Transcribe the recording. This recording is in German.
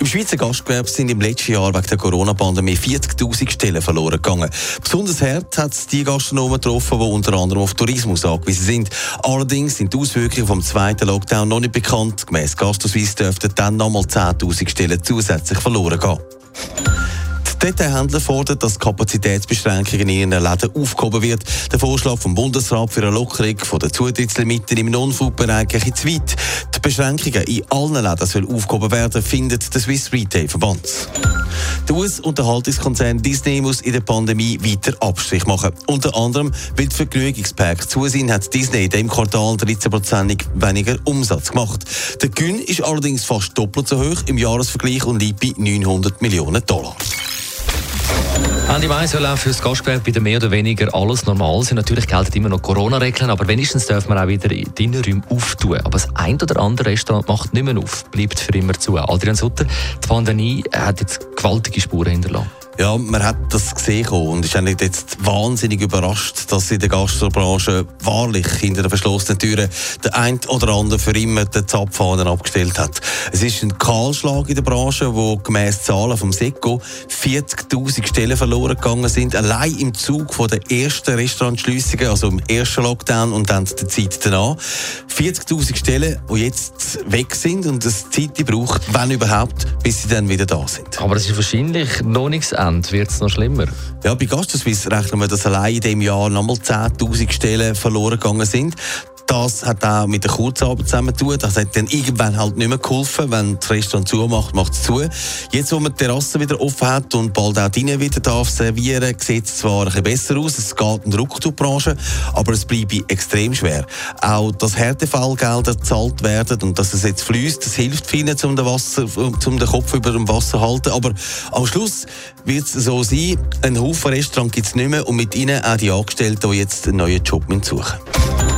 Im Schweizer Gastgewerbe sind im letzten Jahr wegen der Corona-Pandemie 40.000 Stellen verloren gegangen. Besonders hart hat es die Gastronomen getroffen, die unter anderem auf Tourismus angewiesen sind. Allerdings sind die Auswirkungen vom zweiten Lockdown noch nicht bekannt. Gemäss Gastroswiss dürften dann nochmal 10.000 Stellen zusätzlich verloren gehen. Die Detailhändler fordern, dass Kapazitätsbeschränkungen in ihren Läden aufgehoben wird. Der Vorschlag vom Bundesrat für eine Lockerung der Zutrittslimiten im Non-Food-Bereich geht zu weit. Beschränkungen in allen Läden sollen aufgehoben werden, findet der Swiss Retail Verband. Der US-Unterhaltungskonzern Disney muss in der Pandemie weiter Abstrich machen. Unter anderem, weil die Vergnügungspark zu sind, hat Disney in diesem Quartal 13% weniger Umsatz gemacht. Der Gewinn ist allerdings fast doppelt so hoch im Jahresvergleich und liegt bei 900 Millionen Dollar. Ende Mai soll auch für das Gastgewerbe wieder mehr oder weniger alles normal sein. Natürlich gelten immer noch Corona-Regeln, aber wenigstens dürfen wir auch wieder in die Innenräume auftun. Aber das ein oder andere Restaurant macht nicht mehr auf, bleibt für immer zu. Adrian Sutter, die Pandemie hat jetzt gewaltige Spuren hinterlassen. Ja, man hat das gesehen und ist eigentlich jetzt wahnsinnig überrascht, dass in der Gastrobranche wahrlich hinter den verschlossenen Türen der ein oder andere für immer den Zapfhahn abgestellt hat. Es ist ein Kahlschlag in der Branche, wo gemäss Zahlen vom SECO 40.000 Stellen verloren gegangen sind, allein im Zug von der ersten Restaurantschliessungen, also im ersten Lockdown und dann der Zeit danach. 40.000 Stellen, die jetzt weg sind und es Zeit braucht, wenn überhaupt, bis sie dann wieder da sind. Aber es ist wahrscheinlich noch nichts Ende, wird es noch schlimmer. Ja, bei Gastroswiss rechnen wir, dass allein in diesem Jahr nochmal 10.000 Stellen verloren gegangen sind. Das hat auch mit der Kurzarbeit zusammen zu tun. Das hat dann irgendwann halt nicht mehr geholfen. Wenn das Restaurant zumacht, macht es zu. Jetzt, wo man die Terrasse wieder offen hat und bald auch drinnen wieder darf servieren, sieht es zwar ein bisschen besser aus. Es geht in die Rückzugbranche, aber es bleibt extrem schwer. Auch dass Härtefallgelder gezahlt werden und dass es jetzt fließt, das hilft vielen, um den, Wasser, um den Kopf über dem Wasser zu halten. Aber am Schluss wird es so sein, ein Haufen Restaurant gibt es nicht mehr und mit ihnen auch die Angestellten, die jetzt einen neuen Job suchen müssen.